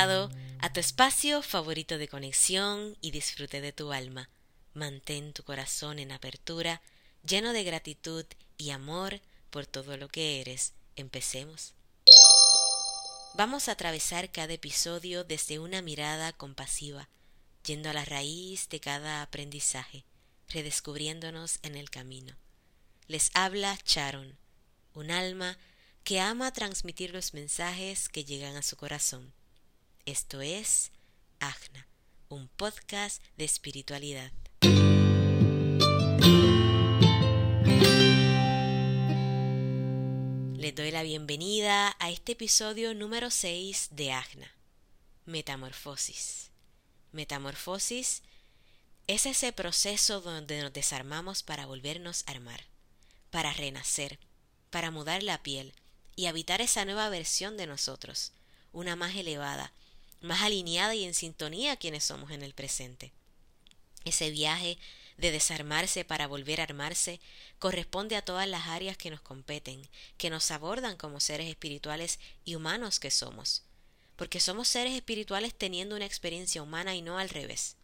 a tu espacio favorito de conexión y disfrute de tu alma. Mantén tu corazón en apertura, lleno de gratitud y amor por todo lo que eres. Empecemos. Vamos a atravesar cada episodio desde una mirada compasiva, yendo a la raíz de cada aprendizaje, redescubriéndonos en el camino. Les habla Charon, un alma que ama transmitir los mensajes que llegan a su corazón. Esto es Agna, un podcast de espiritualidad. Les doy la bienvenida a este episodio número 6 de Agna, Metamorfosis. Metamorfosis es ese proceso donde nos desarmamos para volvernos a armar, para renacer, para mudar la piel y habitar esa nueva versión de nosotros, una más elevada, más alineada y en sintonía a quienes somos en el presente. Ese viaje de desarmarse para volver a armarse corresponde a todas las áreas que nos competen, que nos abordan como seres espirituales y humanos que somos, porque somos seres espirituales teniendo una experiencia humana y no al revés.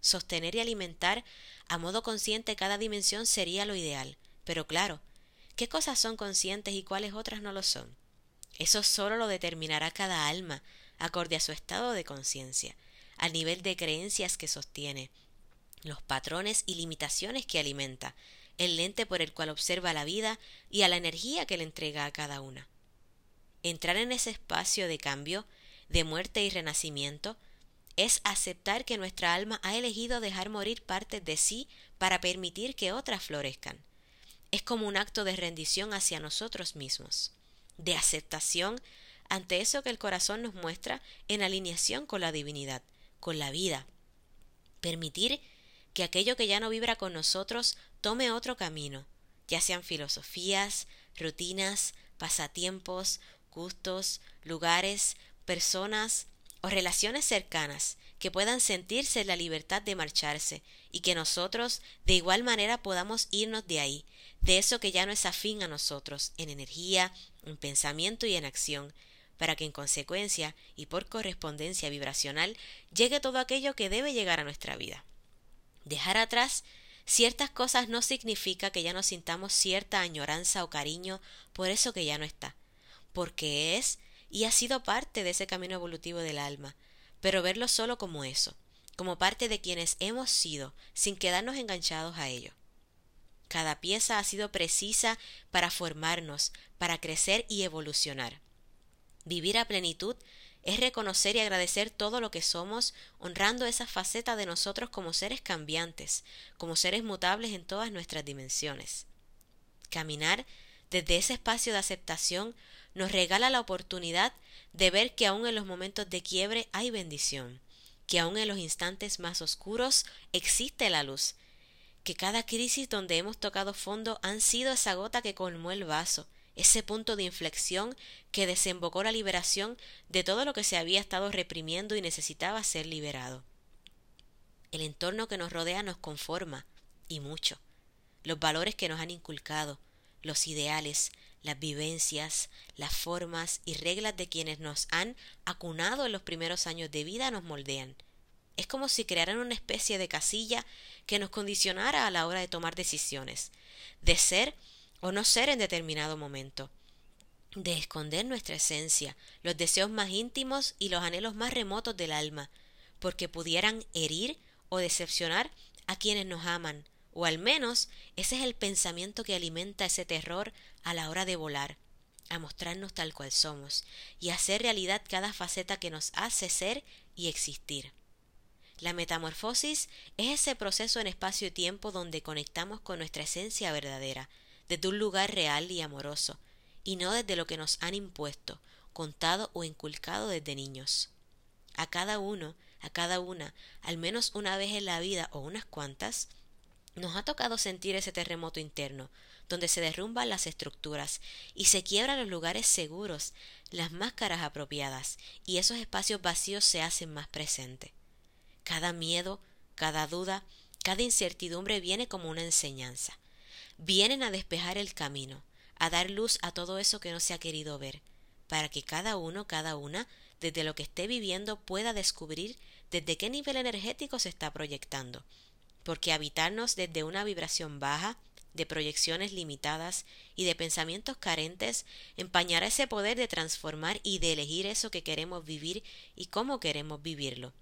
Sostener y alimentar a modo consciente cada dimensión sería lo ideal, pero claro, ¿qué cosas son conscientes y cuáles otras no lo son? Eso solo lo determinará cada alma, acorde a su estado de conciencia, al nivel de creencias que sostiene, los patrones y limitaciones que alimenta, el lente por el cual observa la vida y a la energía que le entrega a cada una. Entrar en ese espacio de cambio, de muerte y renacimiento, es aceptar que nuestra alma ha elegido dejar morir partes de sí para permitir que otras florezcan. Es como un acto de rendición hacia nosotros mismos, de aceptación ante eso que el corazón nos muestra en alineación con la divinidad, con la vida. Permitir que aquello que ya no vibra con nosotros tome otro camino, ya sean filosofías, rutinas, pasatiempos, gustos, lugares, personas o relaciones cercanas que puedan sentirse la libertad de marcharse y que nosotros de igual manera podamos irnos de ahí, de eso que ya no es afín a nosotros, en energía, en pensamiento y en acción, para que en consecuencia y por correspondencia vibracional llegue todo aquello que debe llegar a nuestra vida. Dejar atrás ciertas cosas no significa que ya no sintamos cierta añoranza o cariño por eso que ya no está, porque es y ha sido parte de ese camino evolutivo del alma, pero verlo solo como eso, como parte de quienes hemos sido, sin quedarnos enganchados a ello. Cada pieza ha sido precisa para formarnos, para crecer y evolucionar. Vivir a plenitud es reconocer y agradecer todo lo que somos, honrando esa faceta de nosotros como seres cambiantes, como seres mutables en todas nuestras dimensiones. Caminar desde ese espacio de aceptación nos regala la oportunidad de ver que aun en los momentos de quiebre hay bendición, que aun en los instantes más oscuros existe la luz, que cada crisis donde hemos tocado fondo han sido esa gota que colmó el vaso, ese punto de inflexión que desembocó la liberación de todo lo que se había estado reprimiendo y necesitaba ser liberado. El entorno que nos rodea nos conforma, y mucho. Los valores que nos han inculcado, los ideales, las vivencias, las formas y reglas de quienes nos han acunado en los primeros años de vida nos moldean. Es como si crearan una especie de casilla que nos condicionara a la hora de tomar decisiones, de ser o no ser en determinado momento, de esconder nuestra esencia, los deseos más íntimos y los anhelos más remotos del alma, porque pudieran herir o decepcionar a quienes nos aman, o al menos ese es el pensamiento que alimenta ese terror a la hora de volar, a mostrarnos tal cual somos, y hacer realidad cada faceta que nos hace ser y existir. La metamorfosis es ese proceso en espacio y tiempo donde conectamos con nuestra esencia verdadera, desde un lugar real y amoroso, y no desde lo que nos han impuesto, contado o inculcado desde niños. A cada uno, a cada una, al menos una vez en la vida o unas cuantas, nos ha tocado sentir ese terremoto interno, donde se derrumban las estructuras y se quiebran los lugares seguros, las máscaras apropiadas, y esos espacios vacíos se hacen más presentes. Cada miedo, cada duda, cada incertidumbre viene como una enseñanza vienen a despejar el camino, a dar luz a todo eso que no se ha querido ver, para que cada uno, cada una, desde lo que esté viviendo, pueda descubrir desde qué nivel energético se está proyectando. Porque habitarnos desde una vibración baja, de proyecciones limitadas y de pensamientos carentes empañará ese poder de transformar y de elegir eso que queremos vivir y cómo queremos vivirlo.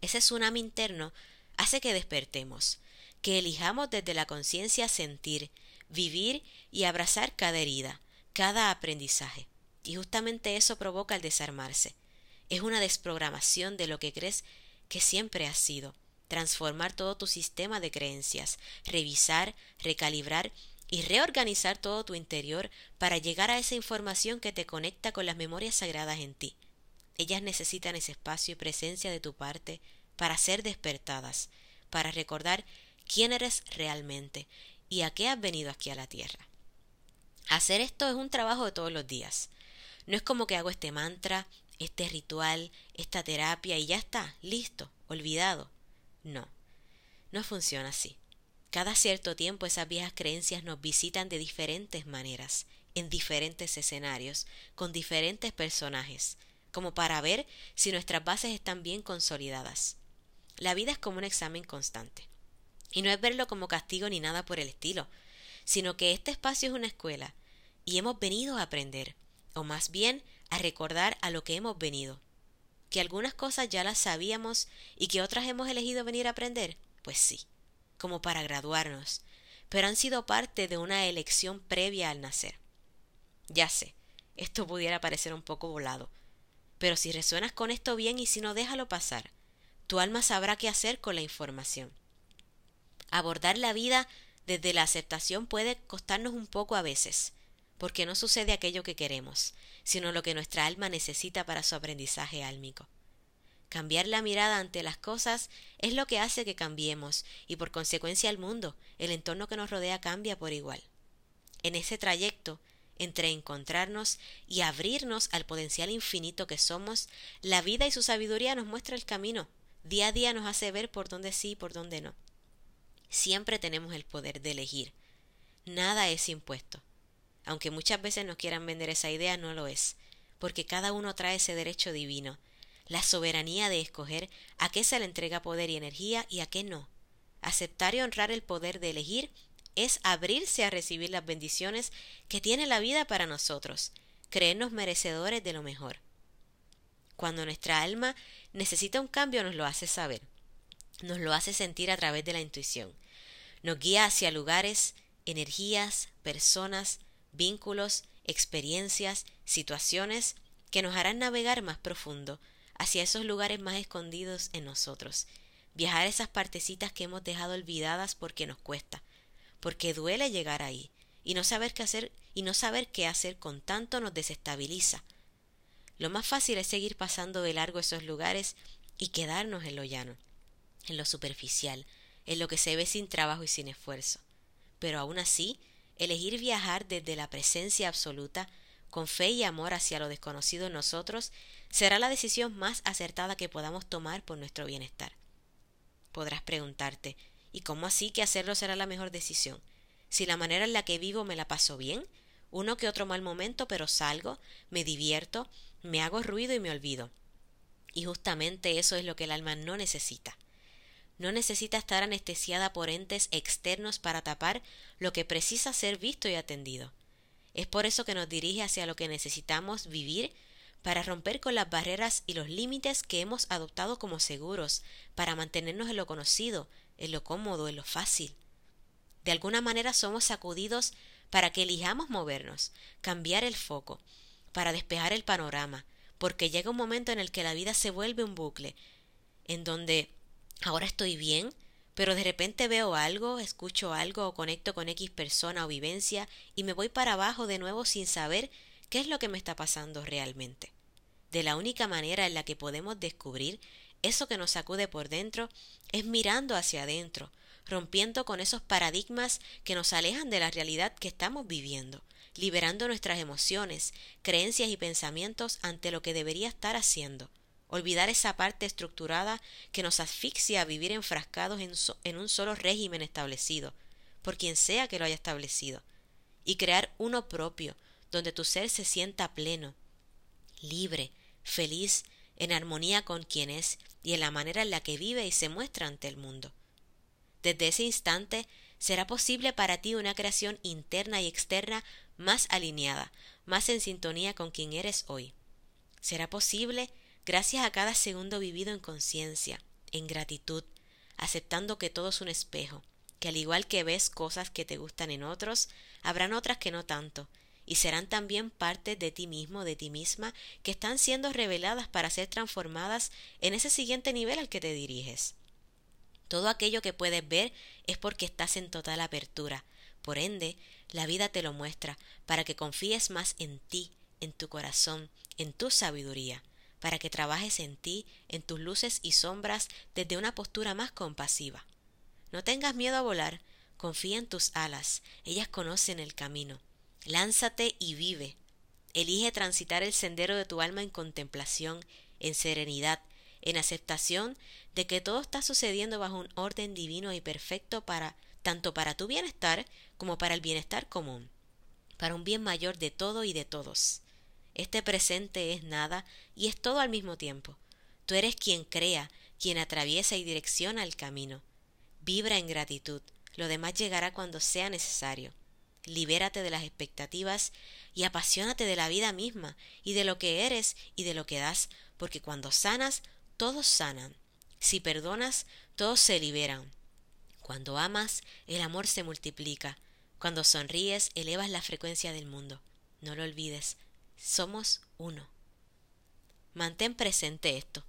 Ese tsunami interno hace que despertemos, que elijamos desde la conciencia sentir, vivir y abrazar cada herida, cada aprendizaje. Y justamente eso provoca el desarmarse. Es una desprogramación de lo que crees que siempre has sido. Transformar todo tu sistema de creencias, revisar, recalibrar y reorganizar todo tu interior para llegar a esa información que te conecta con las memorias sagradas en ti. Ellas necesitan ese espacio y presencia de tu parte para ser despertadas, para recordar quién eres realmente y a qué has venido aquí a la tierra. Hacer esto es un trabajo de todos los días. No es como que hago este mantra, este ritual, esta terapia y ya está, listo, olvidado. No, no funciona así. Cada cierto tiempo esas viejas creencias nos visitan de diferentes maneras, en diferentes escenarios, con diferentes personajes, como para ver si nuestras bases están bien consolidadas. La vida es como un examen constante. Y no es verlo como castigo ni nada por el estilo, sino que este espacio es una escuela y hemos venido a aprender, o más bien a recordar a lo que hemos venido. ¿Que algunas cosas ya las sabíamos y que otras hemos elegido venir a aprender? Pues sí, como para graduarnos, pero han sido parte de una elección previa al nacer. Ya sé, esto pudiera parecer un poco volado, pero si resuenas con esto bien y si no, déjalo pasar. Tu alma sabrá qué hacer con la información. Abordar la vida desde la aceptación puede costarnos un poco a veces, porque no sucede aquello que queremos, sino lo que nuestra alma necesita para su aprendizaje álmico. Cambiar la mirada ante las cosas es lo que hace que cambiemos y por consecuencia el mundo, el entorno que nos rodea cambia por igual. En ese trayecto, entre encontrarnos y abrirnos al potencial infinito que somos, la vida y su sabiduría nos muestra el camino, día a día nos hace ver por dónde sí y por dónde no. Siempre tenemos el poder de elegir. Nada es impuesto. Aunque muchas veces nos quieran vender esa idea, no lo es, porque cada uno trae ese derecho divino, la soberanía de escoger a qué se le entrega poder y energía y a qué no. Aceptar y honrar el poder de elegir es abrirse a recibir las bendiciones que tiene la vida para nosotros, creernos merecedores de lo mejor. Cuando nuestra alma necesita un cambio nos lo hace saber nos lo hace sentir a través de la intuición. Nos guía hacia lugares, energías, personas, vínculos, experiencias, situaciones que nos harán navegar más profundo hacia esos lugares más escondidos en nosotros, viajar esas partecitas que hemos dejado olvidadas porque nos cuesta, porque duele llegar ahí, y no saber qué hacer y no saber qué hacer con tanto nos desestabiliza. Lo más fácil es seguir pasando de largo esos lugares y quedarnos en lo llano en lo superficial, en lo que se ve sin trabajo y sin esfuerzo. Pero aún así, elegir viajar desde la presencia absoluta, con fe y amor hacia lo desconocido en nosotros, será la decisión más acertada que podamos tomar por nuestro bienestar. Podrás preguntarte, ¿y cómo así que hacerlo será la mejor decisión? Si la manera en la que vivo me la paso bien, uno que otro mal momento, pero salgo, me divierto, me hago ruido y me olvido. Y justamente eso es lo que el alma no necesita no necesita estar anestesiada por entes externos para tapar lo que precisa ser visto y atendido. Es por eso que nos dirige hacia lo que necesitamos vivir para romper con las barreras y los límites que hemos adoptado como seguros, para mantenernos en lo conocido, en lo cómodo, en lo fácil. De alguna manera somos sacudidos para que elijamos movernos, cambiar el foco, para despejar el panorama, porque llega un momento en el que la vida se vuelve un bucle, en donde ahora estoy bien, pero de repente veo algo, escucho algo o conecto con X persona o vivencia y me voy para abajo de nuevo sin saber qué es lo que me está pasando realmente. De la única manera en la que podemos descubrir eso que nos sacude por dentro es mirando hacia adentro, rompiendo con esos paradigmas que nos alejan de la realidad que estamos viviendo, liberando nuestras emociones, creencias y pensamientos ante lo que debería estar haciendo, olvidar esa parte estructurada que nos asfixia a vivir enfrascados en, un solo régimen establecido, por quien sea que lo haya establecido, y crear uno propio, donde tu ser se sienta pleno, libre, feliz, en armonía con quien es y en la manera en la que vive y se muestra ante el mundo. Desde ese instante será posible para ti una creación interna y externa más alineada, más en sintonía con quien eres hoy. Será posible gracias a cada segundo vivido en conciencia, en gratitud, aceptando que todo es un espejo, que al igual que ves cosas que te gustan en otros, habrán otras que no tanto, y serán también parte de ti mismo, de ti misma, que están siendo reveladas para ser transformadas en ese siguiente nivel al que te diriges. Todo aquello que puedes ver es porque estás en total apertura. Por ende, la vida te lo muestra para que confíes más en ti, en tu corazón, en tu sabiduría, para que trabajes en ti, en tus luces y sombras desde una postura más compasiva. No tengas miedo a volar, confía en tus alas, ellas conocen el camino. Lánzate y vive. Elige transitar el sendero de tu alma en contemplación, en serenidad, en aceptación de que todo está sucediendo bajo un orden divino y perfecto para tanto para tu bienestar como para el bienestar común, para un bien mayor de todo y de todos. Este presente es nada y es todo al mismo tiempo. Tú eres quien crea, quien atraviesa y direcciona el camino. Vibra en gratitud, lo demás llegará cuando sea necesario libérate de las expectativas y apasionate de la vida misma y de lo que eres y de lo que das, porque cuando sanas, todos sanan. Si perdonas, todos se liberan. Cuando amas, el amor se multiplica. Cuando sonríes, elevas la frecuencia del mundo. No lo olvides, somos uno. Mantén presente esto.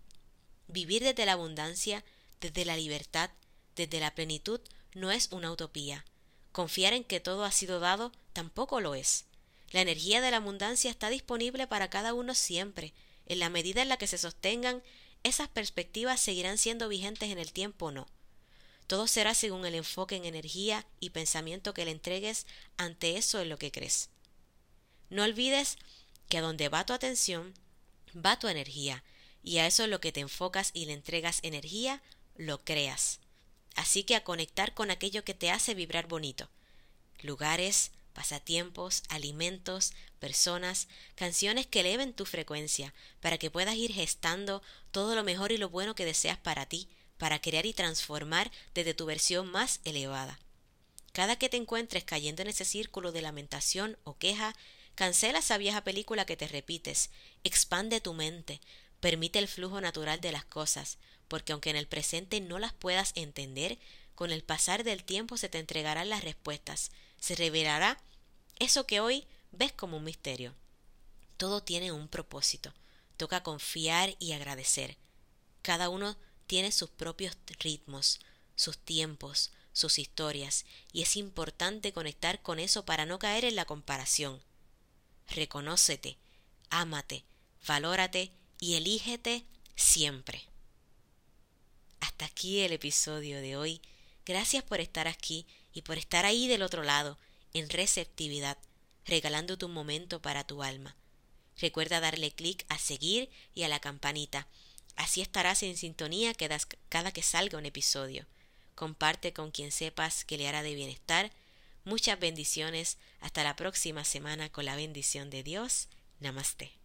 Vivir desde la abundancia, desde la libertad, desde la plenitud, no es una utopía, Confiar en que todo ha sido dado tampoco lo es. La energía de la abundancia está disponible para cada uno siempre. En la medida en la que se sostengan, esas perspectivas seguirán siendo vigentes en el tiempo o no. Todo será según el enfoque en energía y pensamiento que le entregues ante eso en lo que crees. No olvides que a donde va tu atención, va tu energía, y a eso lo que te enfocas y le entregas energía, lo creas. Así que a conectar con aquello que te hace vibrar bonito. Lugares, pasatiempos, alimentos, personas, canciones que eleven tu frecuencia, para que puedas ir gestando todo lo mejor y lo bueno que deseas para ti, para crear y transformar desde tu versión más elevada. Cada que te encuentres cayendo en ese círculo de lamentación o queja, cancela esa vieja película que te repites, expande tu mente, permite el flujo natural de las cosas, porque aunque en el presente no las puedas entender, con el pasar del tiempo se te entregarán las respuestas, se revelará eso que hoy ves como un misterio. Todo tiene un propósito, toca confiar y agradecer. Cada uno tiene sus propios ritmos, sus tiempos, sus historias, y es importante conectar con eso para no caer en la comparación. Reconócete, ámate, valórate y elígete siempre. Hasta aquí el episodio de hoy. Gracias por estar aquí y por estar ahí del otro lado, en receptividad, regalando tu momento para tu alma. Recuerda darle clic a seguir y a la campanita. Así estarás en sintonía cada que salga un episodio. Comparte con quien sepas que le hará de bienestar. Muchas bendiciones. Hasta la próxima semana con la bendición de Dios. Namaste.